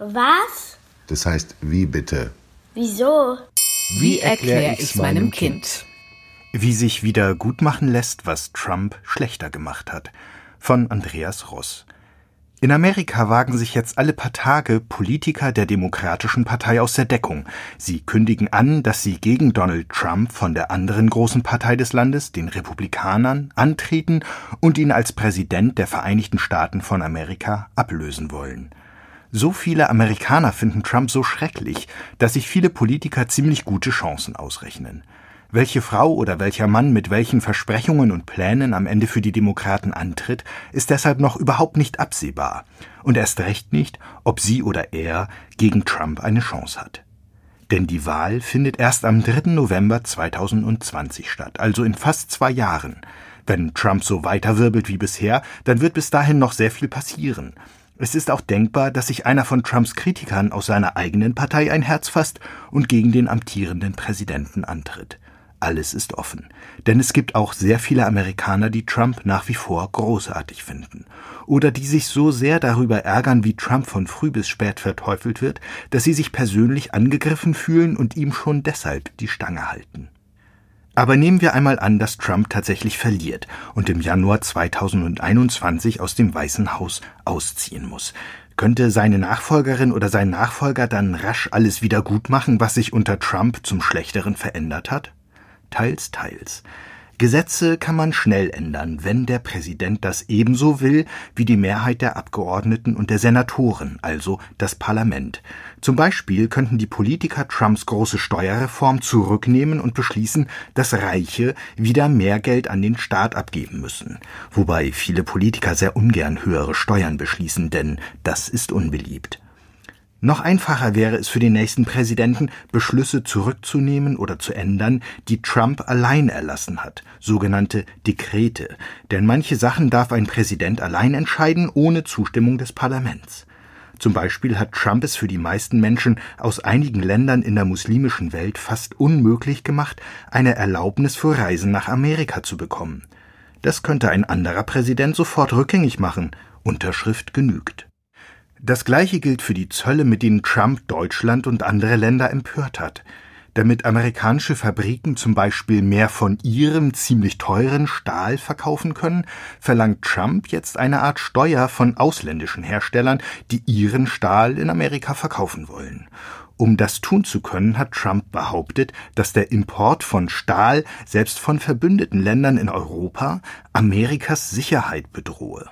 Was? Das heißt, wie bitte? Wieso? Wie erkläre ich meinem Kind? Wie sich wieder gut machen lässt, was Trump schlechter gemacht hat. Von Andreas Ross. In Amerika wagen sich jetzt alle paar Tage Politiker der Demokratischen Partei aus der Deckung. Sie kündigen an, dass sie gegen Donald Trump von der anderen großen Partei des Landes, den Republikanern, antreten und ihn als Präsident der Vereinigten Staaten von Amerika ablösen wollen. So viele Amerikaner finden Trump so schrecklich, dass sich viele Politiker ziemlich gute Chancen ausrechnen. Welche Frau oder welcher Mann mit welchen Versprechungen und Plänen am Ende für die Demokraten antritt, ist deshalb noch überhaupt nicht absehbar. Und erst recht nicht, ob sie oder er gegen Trump eine Chance hat. Denn die Wahl findet erst am 3. November 2020 statt, also in fast zwei Jahren. Wenn Trump so weiterwirbelt wie bisher, dann wird bis dahin noch sehr viel passieren. Es ist auch denkbar, dass sich einer von Trumps Kritikern aus seiner eigenen Partei ein Herz fasst und gegen den amtierenden Präsidenten antritt alles ist offen. Denn es gibt auch sehr viele Amerikaner, die Trump nach wie vor großartig finden. Oder die sich so sehr darüber ärgern, wie Trump von früh bis spät verteufelt wird, dass sie sich persönlich angegriffen fühlen und ihm schon deshalb die Stange halten. Aber nehmen wir einmal an, dass Trump tatsächlich verliert und im Januar 2021 aus dem Weißen Haus ausziehen muss. Könnte seine Nachfolgerin oder sein Nachfolger dann rasch alles wieder gut machen, was sich unter Trump zum Schlechteren verändert hat? teils, teils. Gesetze kann man schnell ändern, wenn der Präsident das ebenso will wie die Mehrheit der Abgeordneten und der Senatoren, also das Parlament. Zum Beispiel könnten die Politiker Trumps große Steuerreform zurücknehmen und beschließen, dass Reiche wieder mehr Geld an den Staat abgeben müssen. Wobei viele Politiker sehr ungern höhere Steuern beschließen, denn das ist unbeliebt. Noch einfacher wäre es für den nächsten Präsidenten, Beschlüsse zurückzunehmen oder zu ändern, die Trump allein erlassen hat, sogenannte Dekrete, denn manche Sachen darf ein Präsident allein entscheiden, ohne Zustimmung des Parlaments. Zum Beispiel hat Trump es für die meisten Menschen aus einigen Ländern in der muslimischen Welt fast unmöglich gemacht, eine Erlaubnis für Reisen nach Amerika zu bekommen. Das könnte ein anderer Präsident sofort rückgängig machen. Unterschrift genügt. Das gleiche gilt für die Zölle, mit denen Trump Deutschland und andere Länder empört hat. Damit amerikanische Fabriken zum Beispiel mehr von ihrem ziemlich teuren Stahl verkaufen können, verlangt Trump jetzt eine Art Steuer von ausländischen Herstellern, die ihren Stahl in Amerika verkaufen wollen. Um das tun zu können, hat Trump behauptet, dass der Import von Stahl selbst von verbündeten Ländern in Europa Amerikas Sicherheit bedrohe.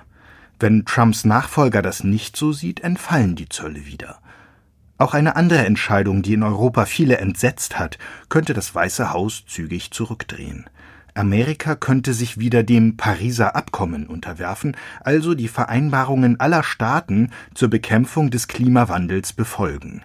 Wenn Trumps Nachfolger das nicht so sieht, entfallen die Zölle wieder. Auch eine andere Entscheidung, die in Europa viele entsetzt hat, könnte das Weiße Haus zügig zurückdrehen. Amerika könnte sich wieder dem Pariser Abkommen unterwerfen, also die Vereinbarungen aller Staaten zur Bekämpfung des Klimawandels befolgen.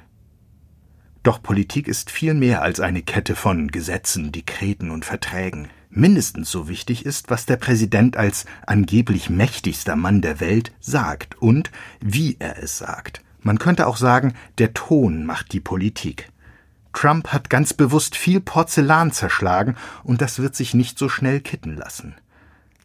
Doch Politik ist viel mehr als eine Kette von Gesetzen, Dekreten und Verträgen. Mindestens so wichtig ist, was der Präsident als angeblich mächtigster Mann der Welt sagt und wie er es sagt. Man könnte auch sagen, der Ton macht die Politik. Trump hat ganz bewusst viel Porzellan zerschlagen und das wird sich nicht so schnell kitten lassen.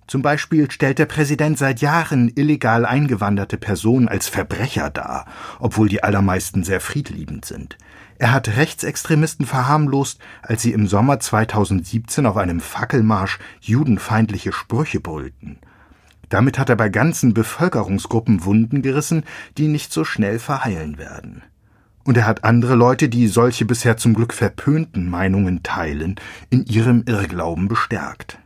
Zum Beispiel stellt der Präsident seit Jahren illegal eingewanderte Personen als Verbrecher dar, obwohl die allermeisten sehr friedliebend sind. Er hat Rechtsextremisten verharmlost, als sie im Sommer 2017 auf einem Fackelmarsch judenfeindliche Sprüche brüllten. Damit hat er bei ganzen Bevölkerungsgruppen Wunden gerissen, die nicht so schnell verheilen werden. Und er hat andere Leute, die solche bisher zum Glück verpönten Meinungen teilen, in ihrem Irrglauben bestärkt.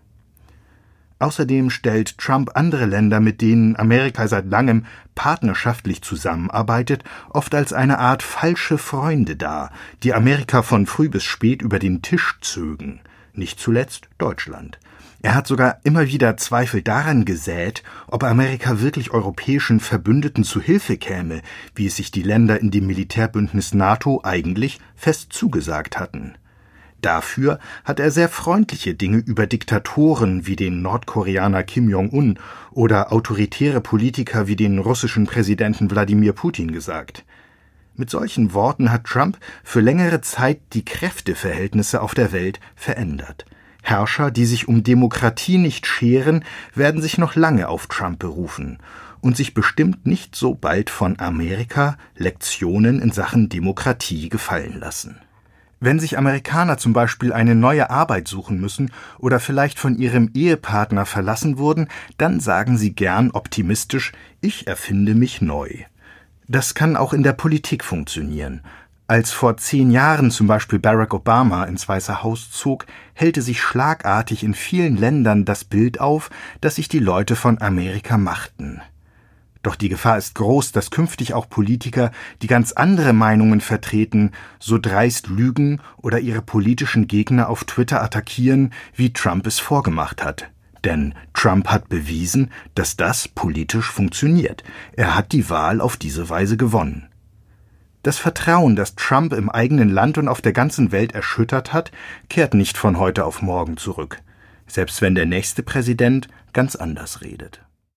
Außerdem stellt Trump andere Länder, mit denen Amerika seit langem partnerschaftlich zusammenarbeitet, oft als eine Art falsche Freunde dar, die Amerika von früh bis spät über den Tisch zögen. Nicht zuletzt Deutschland. Er hat sogar immer wieder Zweifel daran gesät, ob Amerika wirklich europäischen Verbündeten zu Hilfe käme, wie es sich die Länder in dem Militärbündnis NATO eigentlich fest zugesagt hatten. Dafür hat er sehr freundliche Dinge über Diktatoren wie den Nordkoreaner Kim Jong-un oder autoritäre Politiker wie den russischen Präsidenten Wladimir Putin gesagt. Mit solchen Worten hat Trump für längere Zeit die Kräfteverhältnisse auf der Welt verändert. Herrscher, die sich um Demokratie nicht scheren, werden sich noch lange auf Trump berufen. und sich bestimmt nicht so bald von Amerika Lektionen in Sachen Demokratie gefallen lassen. Wenn sich Amerikaner zum Beispiel eine neue Arbeit suchen müssen oder vielleicht von ihrem Ehepartner verlassen wurden, dann sagen sie gern optimistisch, ich erfinde mich neu. Das kann auch in der Politik funktionieren. Als vor zehn Jahren zum Beispiel Barack Obama ins Weiße Haus zog, hellte sich schlagartig in vielen Ländern das Bild auf, dass sich die Leute von Amerika machten. Doch die Gefahr ist groß, dass künftig auch Politiker, die ganz andere Meinungen vertreten, so dreist lügen oder ihre politischen Gegner auf Twitter attackieren, wie Trump es vorgemacht hat. Denn Trump hat bewiesen, dass das politisch funktioniert. Er hat die Wahl auf diese Weise gewonnen. Das Vertrauen, das Trump im eigenen Land und auf der ganzen Welt erschüttert hat, kehrt nicht von heute auf morgen zurück, selbst wenn der nächste Präsident ganz anders redet.